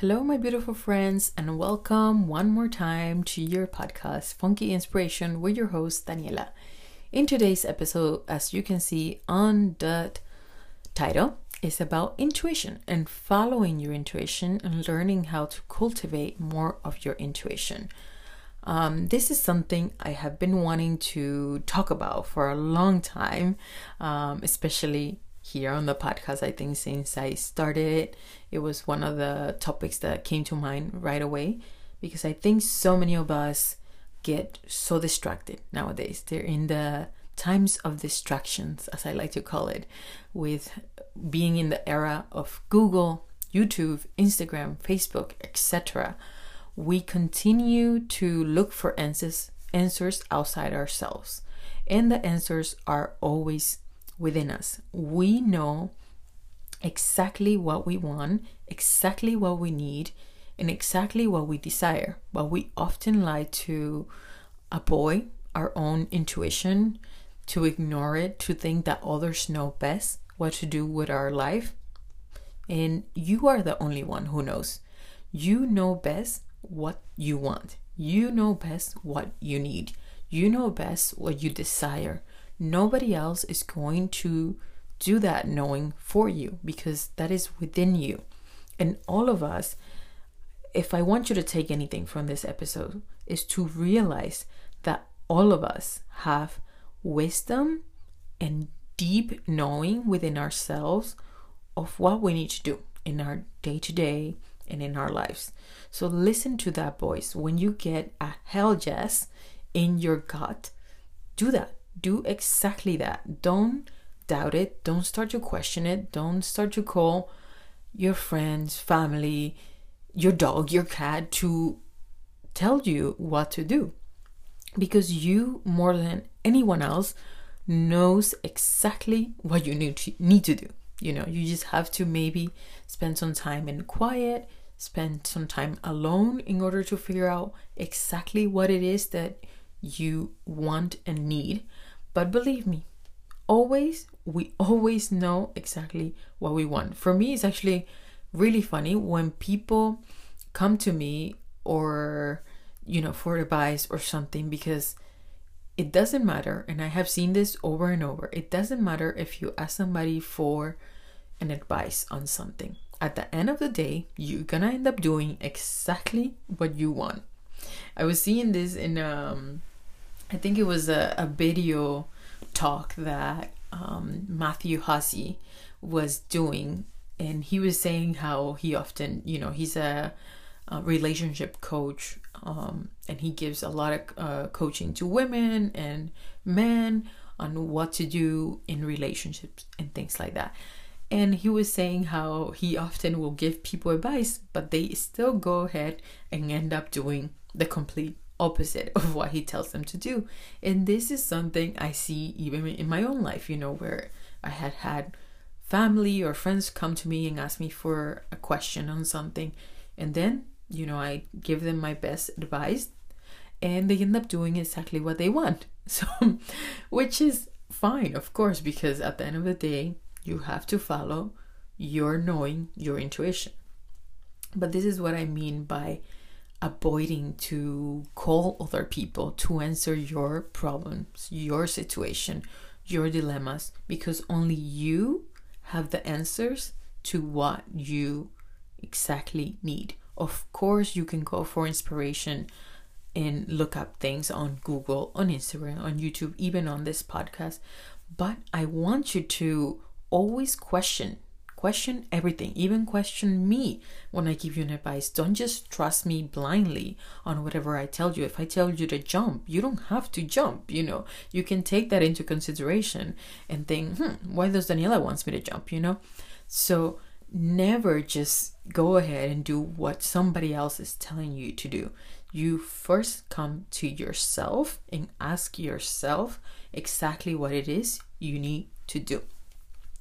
Hello, my beautiful friends, and welcome one more time to your podcast, Funky Inspiration, with your host, Daniela. In today's episode, as you can see on the title, is about intuition and following your intuition and learning how to cultivate more of your intuition. Um, this is something I have been wanting to talk about for a long time, um, especially here on the podcast. I think since I started it, was one of the topics that came to mind right away because I think so many of us get so distracted nowadays. They're in the times of distractions, as I like to call it, with being in the era of Google, YouTube, Instagram, Facebook, etc. We continue to look for answers answers outside ourselves. And the answers are always within us. We know exactly what we want, exactly what we need, and exactly what we desire. But we often like to avoid our own intuition, to ignore it, to think that others know best what to do with our life. And you are the only one who knows. You know best what you want. You know best what you need. You know best what you desire. Nobody else is going to do that knowing for you because that is within you. And all of us, if I want you to take anything from this episode, is to realize that all of us have wisdom and deep knowing within ourselves of what we need to do in our day to day and in our lives. So listen to that voice. When you get a hell yes in your gut, do that do exactly that. Don't doubt it. Don't start to question it. Don't start to call your friends, family, your dog, your cat to tell you what to do. Because you, more than anyone else, knows exactly what you need to, need to do. You know, you just have to maybe spend some time in quiet, spend some time alone in order to figure out exactly what it is that you want and need but believe me, always, we always know exactly what we want. For me, it's actually really funny when people come to me or, you know, for advice or something because it doesn't matter. And I have seen this over and over. It doesn't matter if you ask somebody for an advice on something. At the end of the day, you're gonna end up doing exactly what you want. I was seeing this in um I think it was a, a video talk that um, Matthew Hussey was doing, and he was saying how he often, you know, he's a, a relationship coach, um, and he gives a lot of uh, coaching to women and men on what to do in relationships and things like that. And he was saying how he often will give people advice, but they still go ahead and end up doing the complete opposite of what he tells them to do. And this is something I see even in my own life, you know, where I had had family or friends come to me and ask me for a question on something. And then, you know, I give them my best advice and they end up doing exactly what they want. So, which is fine, of course, because at the end of the day, you have to follow your knowing, your intuition. But this is what I mean by avoiding to call other people to answer your problems, your situation, your dilemmas, because only you have the answers to what you exactly need. Of course, you can go for inspiration and look up things on Google, on Instagram, on YouTube, even on this podcast. But I want you to always question Question everything, even question me when I give you an advice. Don't just trust me blindly on whatever I tell you. If I tell you to jump, you don't have to jump, you know. You can take that into consideration and think, hmm, why does Daniela wants me to jump, you know? So never just go ahead and do what somebody else is telling you to do. You first come to yourself and ask yourself exactly what it is you need to do.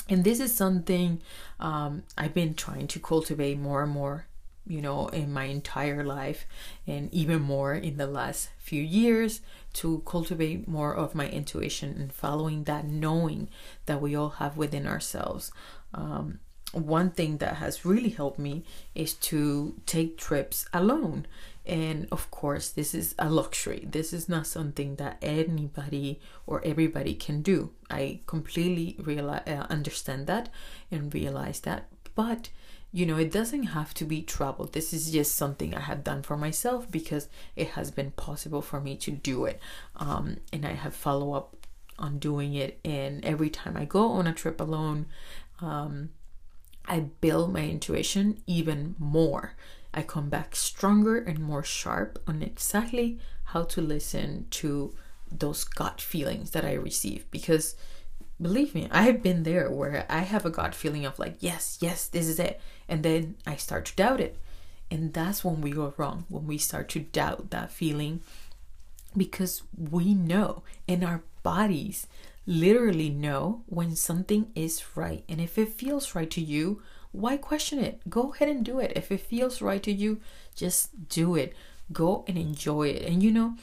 And this is something um, I've been trying to cultivate more and more, you know, in my entire life, and even more in the last few years to cultivate more of my intuition and following that knowing that we all have within ourselves. Um, one thing that has really helped me is to take trips alone. And of course, this is a luxury. This is not something that anybody or everybody can do. I completely realize, uh, understand that and realize that. But you know, it doesn't have to be travel. This is just something I have done for myself because it has been possible for me to do it. Um, and I have follow up on doing it. And every time I go on a trip alone, um, I build my intuition even more. I come back stronger and more sharp on exactly how to listen to those gut feelings that I receive because believe me, I have been there where I have a gut feeling of like, yes, yes, this is it. And then I start to doubt it. And that's when we go wrong, when we start to doubt that feeling because we know in our bodies literally know when something is right. And if it feels right to you, why question it? Go ahead and do it. If it feels right to you, just do it. Go and enjoy it. And you know,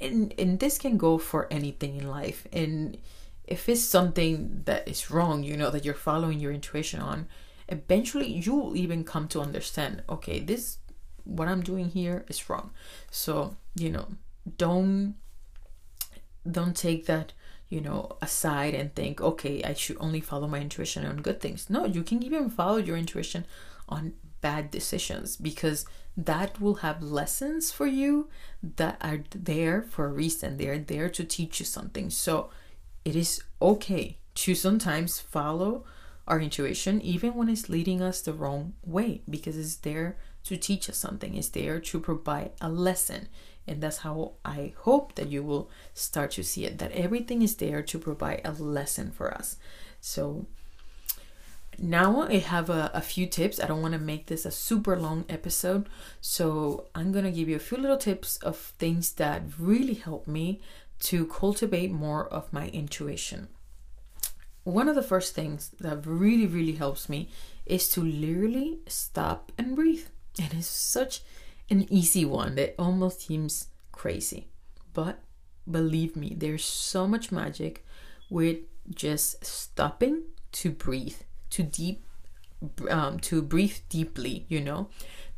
and, and this can go for anything in life. And if it's something that is wrong, you know, that you're following your intuition on, eventually you'll even come to understand okay, this, what I'm doing here is wrong. So, you know, don't don't take that you know, aside and think, okay, I should only follow my intuition on good things. No, you can even follow your intuition on bad decisions because that will have lessons for you that are there for a reason. They're there to teach you something. So it is okay to sometimes follow our intuition, even when it's leading us the wrong way, because it's there to teach us something, it's there to provide a lesson. And that's how I hope that you will start to see it that everything is there to provide a lesson for us. So now I have a, a few tips. I don't want to make this a super long episode. So I'm going to give you a few little tips of things that really help me to cultivate more of my intuition. One of the first things that really, really helps me is to literally stop and breathe. And it's such an easy one that almost seems crazy. But believe me, there's so much magic with just stopping to breathe, to deep, um, to breathe deeply. You know,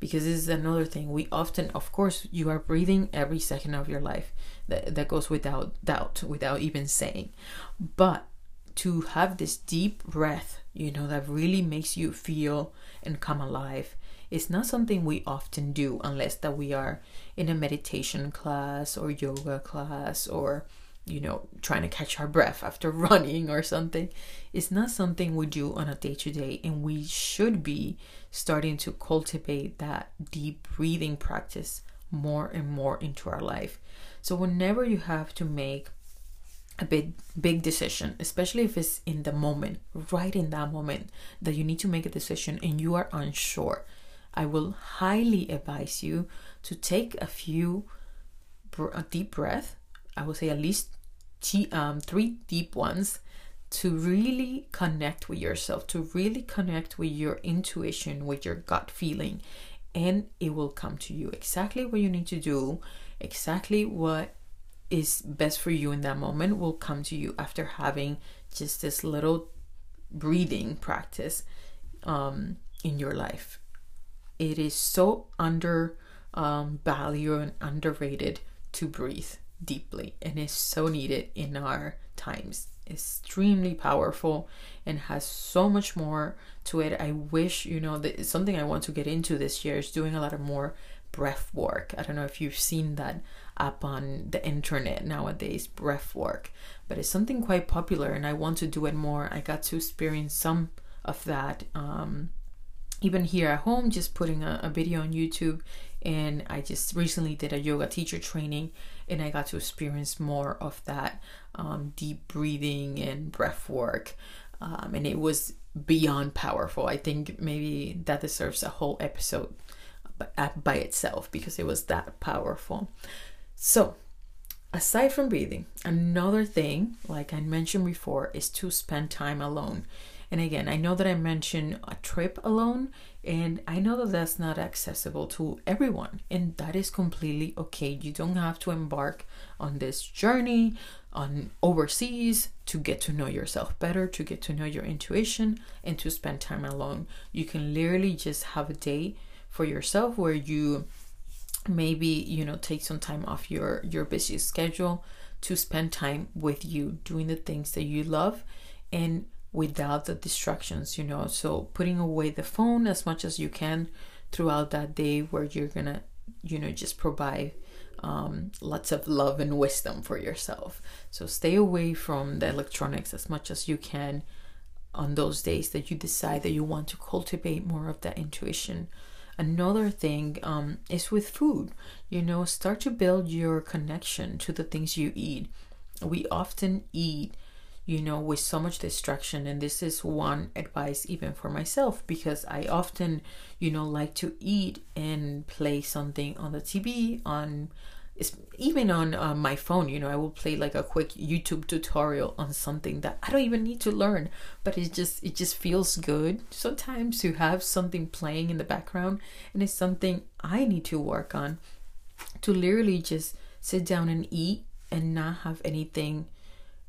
because this is another thing. We often, of course, you are breathing every second of your life. That that goes without doubt, without even saying. But to have this deep breath, you know, that really makes you feel and come alive it's not something we often do unless that we are in a meditation class or yoga class or you know trying to catch our breath after running or something. It's not something we do on a day to day and we should be starting to cultivate that deep breathing practice more and more into our life. So whenever you have to make a big big decision especially if it's in the moment right in that moment that you need to make a decision and you are unsure I will highly advise you to take a few a deep breath. I will say at least um, three deep ones to really connect with yourself, to really connect with your intuition, with your gut feeling, and it will come to you exactly what you need to do, exactly what is best for you in that moment will come to you after having just this little breathing practice um, in your life it is so under um, valued and underrated to breathe deeply and is so needed in our times. Extremely powerful and has so much more to it. I wish you know that something i want to get into this year is doing a lot of more breath work. I don't know if you've seen that up on the internet nowadays breath work but it's something quite popular and i want to do it more. I got to experience some of that um, even here at home, just putting a, a, video on YouTube. And I just recently did a yoga teacher training and I got to experience more of that um, deep breathing and breath work. Um, and it was beyond powerful. I think maybe that deserves a whole episode by itself because it was that powerful. So, aside from breathing, another thing, like I mentioned before, is to spend time alone. And again, I know that I mentioned a trip alone, and I know that that's not accessible to everyone, and that is completely okay. You don't have to embark on this journey on overseas to get to know yourself better, to get to know your intuition, and to spend time alone. You can literally just have a day for yourself where you maybe you know take some time off your your busy schedule to spend time with you doing the things that you love and without the distractions, you know. So putting away the phone as much as you can throughout that day where you're gonna, you know, just provide um, lots of love and wisdom for yourself. So stay away from the electronics as much as you can on those days that you decide that you want to cultivate more of that intuition. Another thing um, is with food. You know, start to build your connection to the things you eat. We often eat you know, with so much distraction. And this is one advice even for myself because I often, you know, like to eat and play something on the TV, on even on uh, my phone. You know, I will play like a quick YouTube tutorial on something that I don't even need to learn, but it just it just feels good sometimes to have something playing in the background, and it's something I need to work on to literally just sit down and eat and not have anything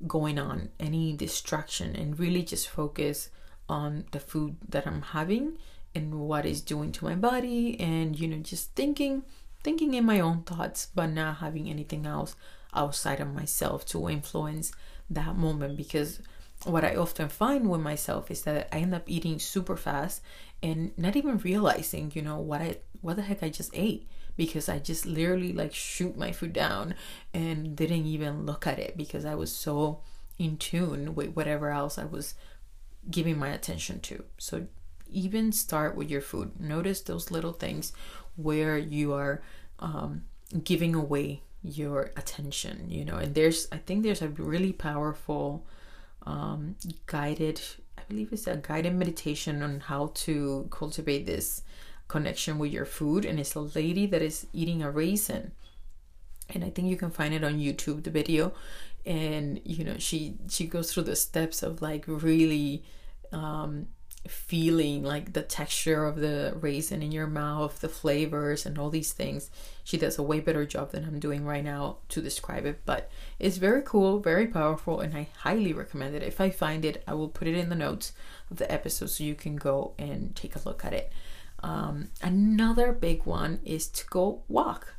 going on, any distraction, and really just focus on the food that I'm having and what it's doing to my body and you know just thinking thinking in my own thoughts but not having anything else outside of myself to influence that moment. Because what I often find with myself is that I end up eating super fast and not even realizing, you know, what I what the heck I just ate because I just literally like shoot my food down and didn't even look at it because I was so in tune with whatever else I was giving my attention to. So even start with your food. Notice those little things where you are um, giving away your attention, you know. And there's, I think there's a really powerful um, guided, I believe it's a guided meditation on how to cultivate this connection with your food and it's a lady that is eating a raisin and i think you can find it on youtube the video and you know she she goes through the steps of like really um feeling like the texture of the raisin in your mouth, the flavors, and all these things. She does a way better job than I'm doing right now to describe it, but it's very cool, very powerful, and I highly recommend it. If I find it, I will put it in the notes of the episode so you can go and take a look at it. Um, another big one is to go walk.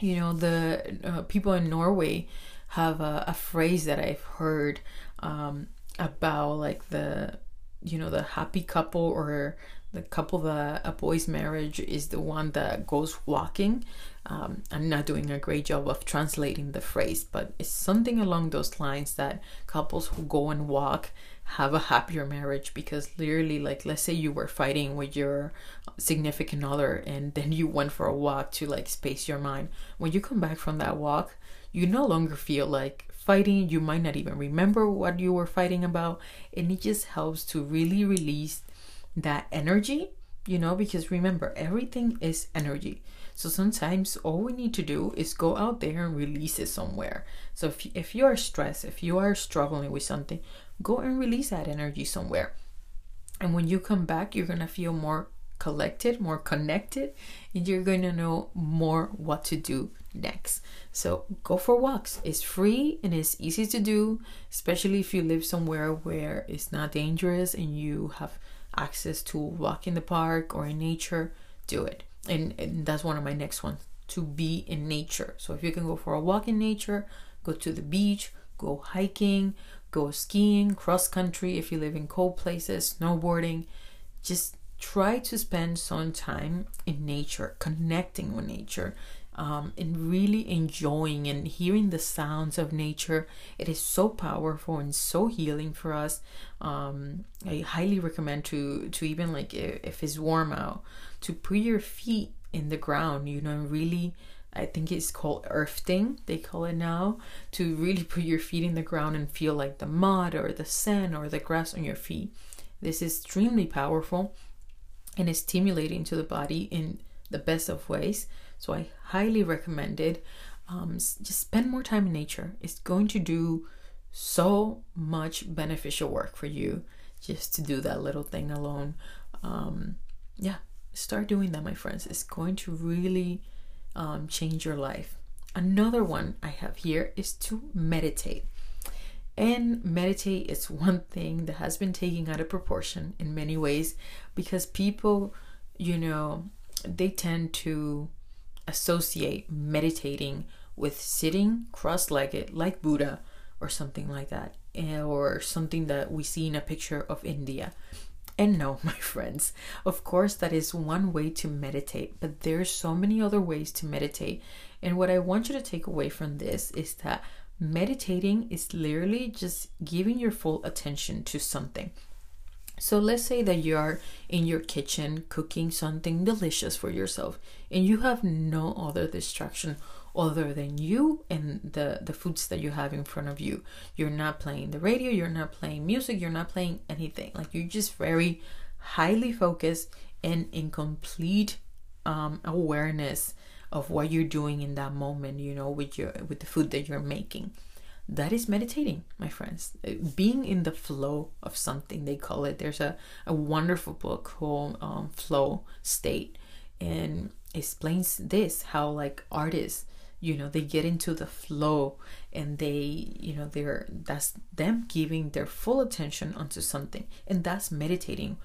You know, the uh, people in Norway have a, a, phrase that I've heard um, about like the, you know, the happy couple or the couple that a boy's marriage is the one that goes walking. Um, I'm not doing a great job of translating the phrase, but it's something along those lines that couples who go and walk have a happier marriage because literally like let's say you were fighting with your significant other and then you went for a walk to like space your mind. When you come back from that walk you no longer feel like fighting. You might not even remember what you were fighting about. And it just helps to really release that energy you know because remember everything is energy so sometimes all we need to do is go out there and release it somewhere so if, if you are stressed if you are struggling with something go and release that energy somewhere. And when you come back, you're going to feel more collected, more connected, and you're going to know more what to do next. So go for walks. It's free and it's easy to do, especially if you live somewhere where it's not dangerous and you have access to walk in the park or in nature. Do it. And, and that's one of my next ones to be in nature. So if you can go for a walk in nature, go to the beach, go hiking, go skiing, cross country if you live in cold places, snowboarding. Just try to spend some time in nature, connecting with nature, um, and really enjoying and hearing the sounds of nature. It is so powerful and so healing for us. Um, I highly recommend to to even like if it's warm out, to put your feet in the ground, you know, really I think it's called earthing, they call it now, to really put your feet in the ground and feel like the mud or the sand or the grass on your feet. This is extremely powerful and is stimulating to the body in the best of ways. So I highly recommend it. Um, just spend more time in nature. It's going to do so much beneficial work for you just to do that little thing alone. Um, yeah, start doing that, my friends. It's going to really um, change your life. Another one I have here is to meditate. And meditate is one thing that has been taken out of proportion in many ways because people, you know, they tend to associate meditating with sitting cross legged like Buddha or something like that, eh, or something that we see in a picture of India. And no, my friends, of course, that is one way to meditate, but there's so many other ways to meditate. And what I want you to take away from this is that meditating is literally just giving your full attention to something. So let's say that you are in your kitchen cooking something delicious for yourself and you have no other distraction other than you and the the foods that you have in front of you. You're not playing the radio, you're not playing music, you're not playing anything. Like you're just very highly focused and in complete um, awareness of what you're doing in that moment, you know, with your with the food that you're making that is meditating, my friends. Uh, being in the flow of something, they call it. There's a, a wonderful book called um, Flow State, and explains this how, like, artists, you know, they get into the flow and they, you know, they're that's them giving their full attention onto something, and that's meditating.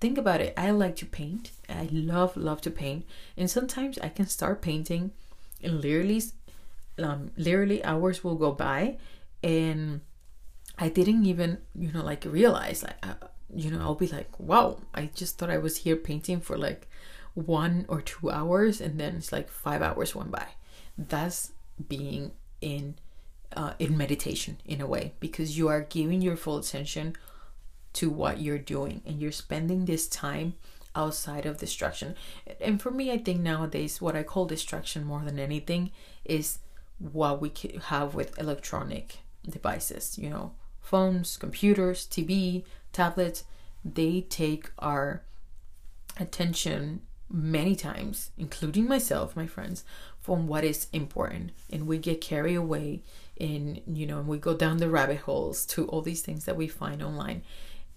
Think about it. I like to paint. I love, love to paint. And sometimes I can start painting and literally um, literally hours will go by and I didn't even, you know, like realize, like, uh, you know, I'll be like, wow, I just thought I was here painting for like one or two hours, and then it's like five hours went by. That's being in uh, in meditation in a way because you are giving your full attention to what you're doing, and you're spending this time outside of distraction. And for me, I think nowadays, what I call distraction more than anything is what we have with electronic devices, you know, phones, computers, TV, tablets, they take our attention many times, including myself, my friends, from what is important. And we get carried away in, you know, and we go down the rabbit holes to all these things that we find online.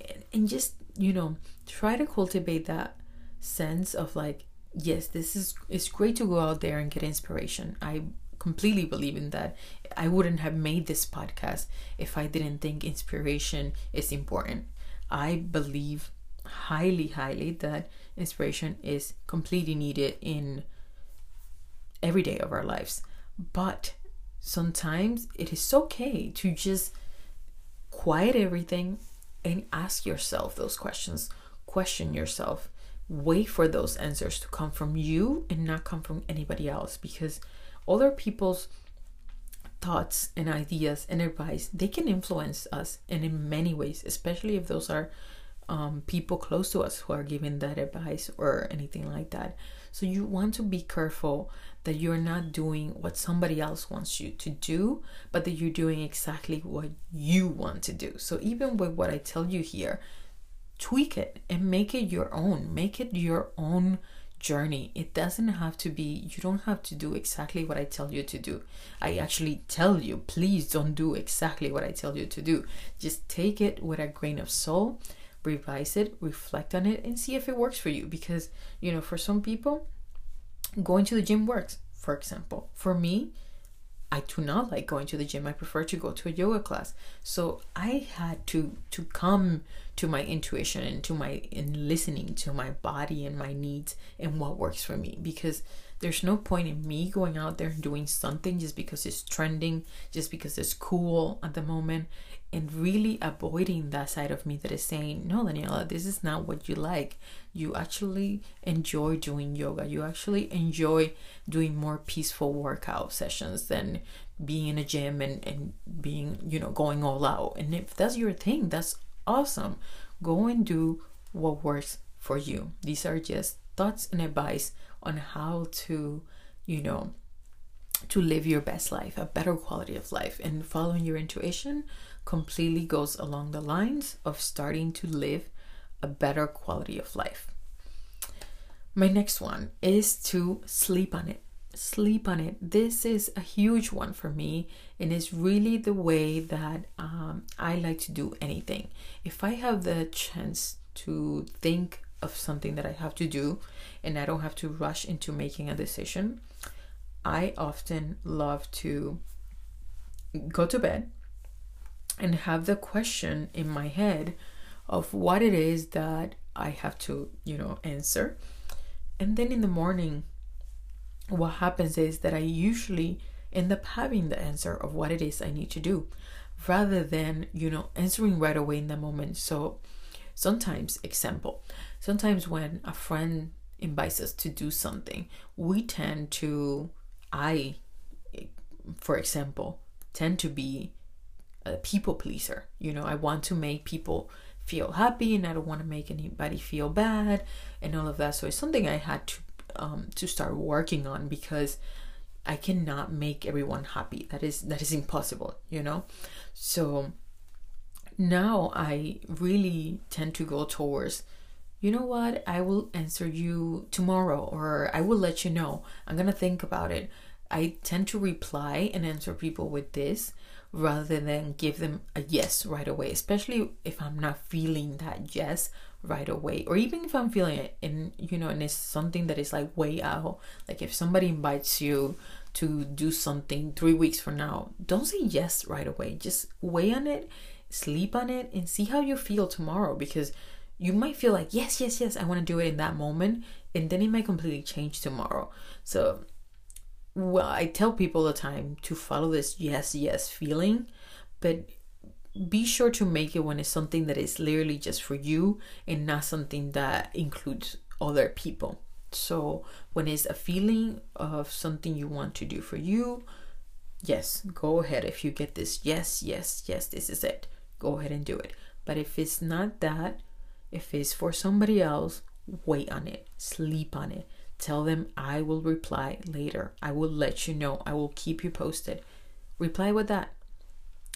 And, and just, you know, try to cultivate that sense of like, yes, this is it's great to go out there and get inspiration. I completely believe in that. I wouldn't have made this podcast if I didn't think inspiration is important. I believe highly, highly that inspiration is completely needed in every day of our lives. But sometimes it is okay to just quiet everything and ask yourself those questions. Question yourself. Wait for those answers to come from you and not come from anybody else because other people's thoughts and ideas and advice they can influence us and in many ways especially if those are um, people close to us who are giving that advice or anything like that so you want to be careful that you're not doing what somebody else wants you to do but that you're doing exactly what you want to do so even with what i tell you here tweak it and make it your own make it your own journey. It doesn't have to be, you don't have to do exactly what I tell you to do. I actually tell you, please don't do exactly what I tell you to do. Just take it with a grain of salt, revise it, reflect on it, and see if it works for you. Because, you know, for some people, going to the gym works, for example. For me, I do not like going to the gym. I prefer to go to a yoga class. So I had to to come to my intuition and to my in listening to my body and my needs and what works for me because there's no point in me going out there and doing something just because it's trending, just because it's cool at the moment, and really avoiding that side of me that is saying, No, Daniela, this is not what you like. You actually enjoy doing yoga, you actually enjoy doing more peaceful workout sessions than being in a gym and, and being, you know, going all out. And if that's your thing, that's awesome. Go and do what works for you. These are just thoughts and advice on how to, you know, to live your best life, a better quality of life. And following your intuition completely goes along the lines of starting to live a better quality of life. My next one is to sleep on it. Sleep on it. This is a huge one for me, and it's really the way that um, I like to do anything. If I have the chance to think of something that I have to do and I don't have to rush into making a decision, I often love to go to bed and have the question in my head of what it is that I have to, you know, answer and then in the morning, what happens is that I usually end up having the answer of what it is I need to do rather than, you know, answering right away in the moment. So sometimes, example, sometimes when a friend invites us to do something, we tend to, I, for example, tend to be a people pleaser. You know, I want to make people feel happy and I don't want to make anybody feel bad and all of that. So it's something I had to um, to start working on because I cannot make everyone happy. That is that is impossible, you know. So now I really tend to go towards you know what i will answer you tomorrow or i will let you know i'm gonna think about it i tend to reply and answer people with this rather than give them a yes right away, especially if I'm not feeling that yes right away, or even if I'm feeling it and you know, and it's something that is like way out. Like if somebody invites you to do something three weeks from now, don't say yes right away. Just weigh on it, sleep on it, and see how you feel tomorrow because you might feel like yes yes yes i want to do it in that moment and then it might completely change tomorrow so well, I tell people all the time to follow this yes, yes feeling, but be sure to make it when it's something that is literally just for you and not something that includes other people. So, when it's a feeling of something you want to do for you, yes, go ahead. If you get this, yes, yes, yes, this is it, go ahead and do it. But if it's not that, if it's for somebody else, wait on it, sleep on it, Tell them I will reply later. I will let you know. I will keep you posted. Reply with that.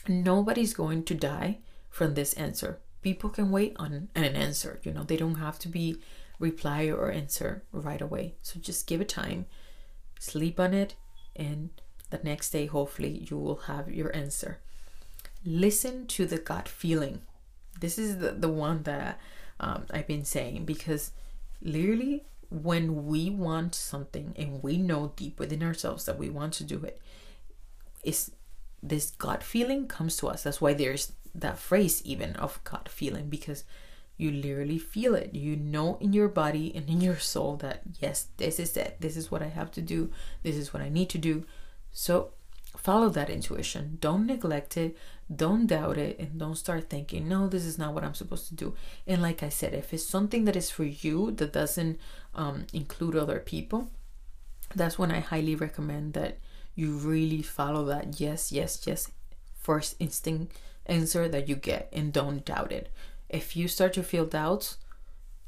Nobody's going to die from this answer. People can wait on an answer. You know, they don't have to be reply or answer right away. So just give it time, sleep on it, and the next day, hopefully, you will have your answer. Listen to the gut feeling. This is the, the one that um, I've been saying because literally when we want something and we know deep within ourselves that we want to do it is this gut feeling comes to us. That's why there's that phrase even of gut feeling because you literally feel it. You know in your body and in your soul that yes this is it. This is what i have to do. This is what i need to do. So follow that intuition. Don't neglect it. Don't doubt it. And don't start thinking no this is not what i'm supposed to do. And like i said if it's something that is for you that doesn't um, include other people that's when i highly recommend that you really follow that yes yes yes first instinct answer that you get and don't doubt it. If you start to feel doubts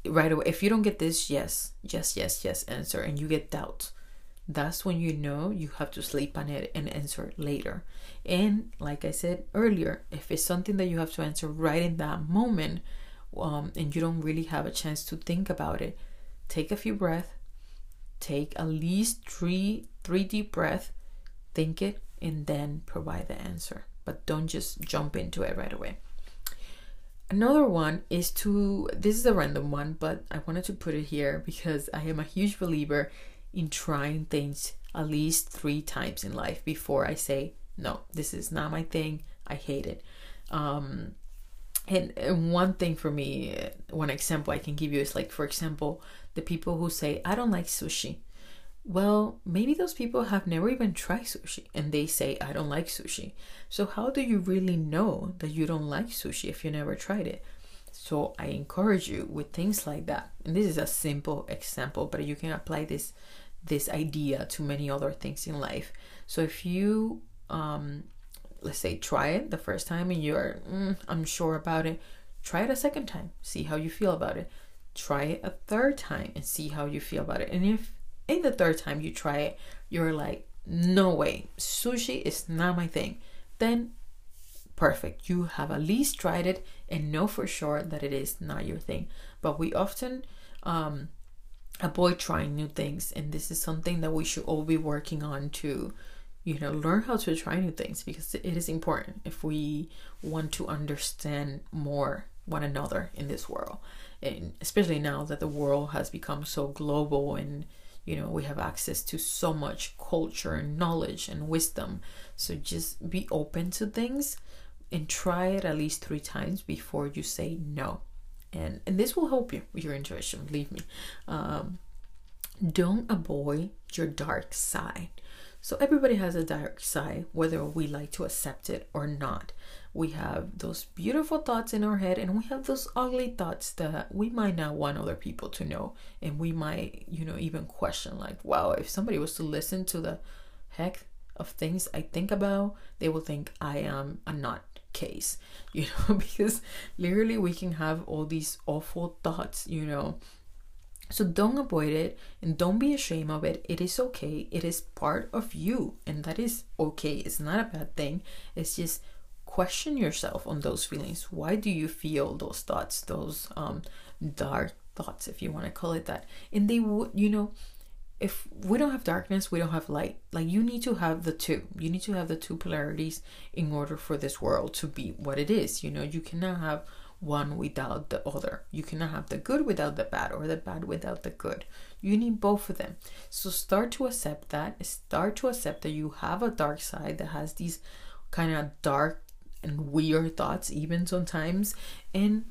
right away if you don't get this yes yes yes yes answer and you get doubts that's when you know you have to sleep on it and answer later. And like I said earlier, if it's something that you have to answer right in that moment, um, and you don't really have a chance to think about it, take a few breaths, take at least three three deep breaths, think it, and then provide the answer. But don't just jump into it right away. Another one is to this is a random one, but I wanted to put it here because I am a huge believer in trying things at least three times in life before I say, no, this is not my thing. I hate it. Um, and, and one thing for me, one example I can give you is like, for example, the people who say, I don't like sushi. Well, maybe those people have never even tried sushi and they say, I don't like sushi. So, how do you really know that you don't like sushi if you never tried it? So, I encourage you with things like that. And this is a simple example, but you can apply this this idea to many other things in life. So if you, um, let's say, try it the first time and you're mm, unsure about it, try it a second time, see how you feel about it. Try it a third time and see how you feel about it. And if in the third time you try it, you're like, no way, sushi is not my thing, then perfect. You have at least tried it and know for sure that it is not your thing. But we often um, avoid trying new things, and this is something that we should all be working on to, you know, learn how to try new things because it is important if we want to understand more one another in this world, and especially now that the world has become so global and you know we have access to so much culture and knowledge and wisdom. So just be open to things and try it at least three times before you say no and and this will help you with your intuition believe me. Um, don't avoid your dark side. So everybody has a dark side whether we like to accept it or not. We have those beautiful thoughts in our head and we have those ugly thoughts that we might not want other people to know and we might you know even question like wow if somebody was to listen to the heck of things i think about they will think i am a nut case you know because literally we can have all these awful thoughts you know so don't avoid it and don't be ashamed of it. It is okay. It is part of you and that is okay. It's not a bad thing. It's just question yourself on those feelings. Why do you feel those thoughts, those um, dark thoughts, if you want to call it that? And they would, you know, if we don't have darkness, we don't have light. Like you need to have the two. You need to have the two polarities in order for this world to be what it is. You know, you cannot have one without the other. You cannot have the good without the bad or the bad without the good. You need both of them. So start to accept that. Start to accept that you have a dark side that has these kind of dark and weird thoughts, even sometimes. And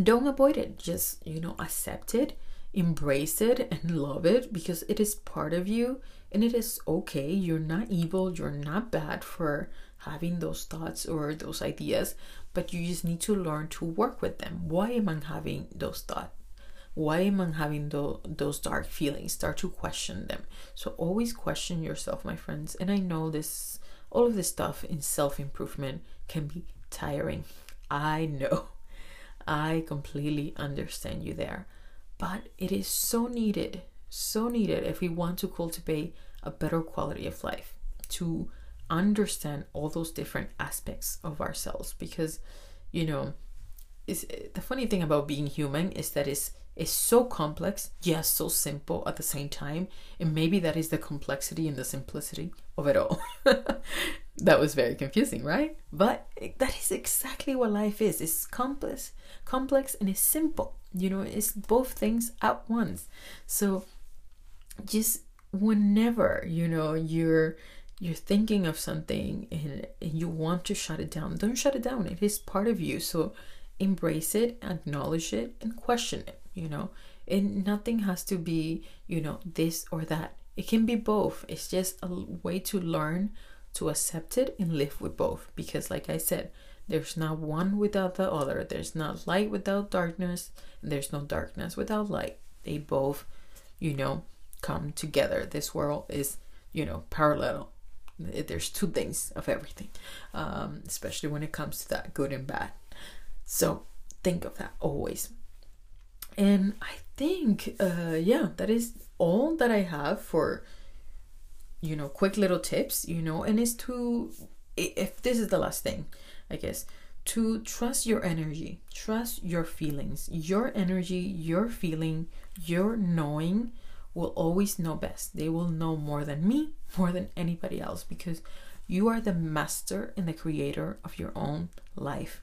don't avoid it. Just, you know, accept it embrace it and love it because it is part of you and it is okay. You're not evil, you're not bad for having those thoughts or those ideas, but you just need to learn to work with them. Why am I having those thoughts? Why am I having the, those dark feelings? Start to question them. So always question yourself, my friends. And I know this, all of this stuff in self improvement can be tiring. I know. I completely understand you there but it is so needed, so needed if we want to cultivate a better quality of life, to understand all those different aspects of ourselves. Because you know is the funny thing about being human is that it's it's so complex yet so simple at the same time. And maybe that is the complexity and the simplicity of it all that was very confusing right? But that is exactly what life is. It's complex complex and it's simple. You know it's both things at once. So just whenever you know you're you're thinking of something and, and you want to shut it down don't shut it down. It is part of you. So embrace it acknowledge it and question it you know? And nothing has to be you know this or that. It can be both. It's just a way to learn to accept it and live with both because like i said there's not one without the other. There's not light without darkness, and there's no darkness without light. They both, you know, come together. This world is, you know, parallel. There's two things of everything, um, especially when it comes to that good and bad. So think of that always. And I think, uh, yeah, that is all that I have for, you know, quick little tips, you know, and it's to, if this is the last thing, I guess, to trust your energy, trust your feelings. Your energy, your feeling, your knowing will always know best. They will know more than me, more than anybody else, because you are the master and the creator of your own life.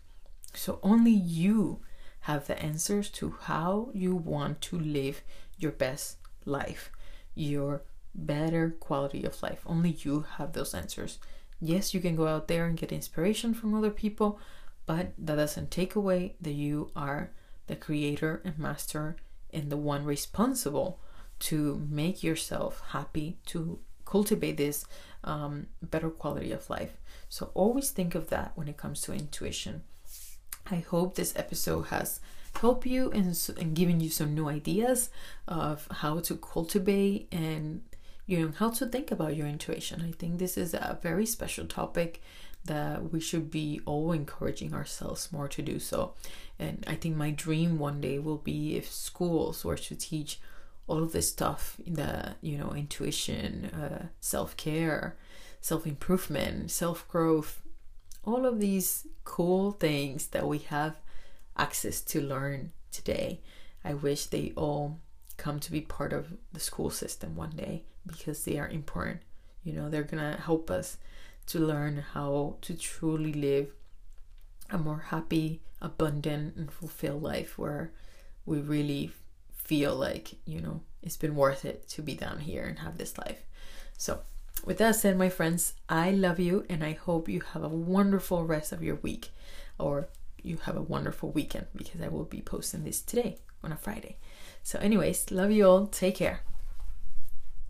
So only you have the answers to how you want to live your best life, your better quality of life. Only you have those answers. Yes, you can go out there and get inspiration from other people, but that doesn't take away that you are the creator and master and the one responsible to make yourself happy, to cultivate this um, better quality of life. So always think of that when it comes to intuition. I hope this episode has helped you and, and given you some new ideas of how to cultivate and you know how to think about your intuition. I think this is a very special topic that we should be all encouraging ourselves more to do so. And i think my dream one day will be if schools were to teach all of this stuff the you know intuition uh, self-care self-improvement self-growth all of these cool things that we have access to learn today. I wish they all come to be part of the school system one day because they are important. You know, they're gonna help us to learn how to truly live a more happy, abundant, and fulfilled life where we really feel like, you know, it's been worth it to be down here and have this life. So, with that said, my friends, I love you and I hope you have a wonderful rest of your week or you have a wonderful weekend because I will be posting this today on a Friday. So, anyways, love you all. Take care.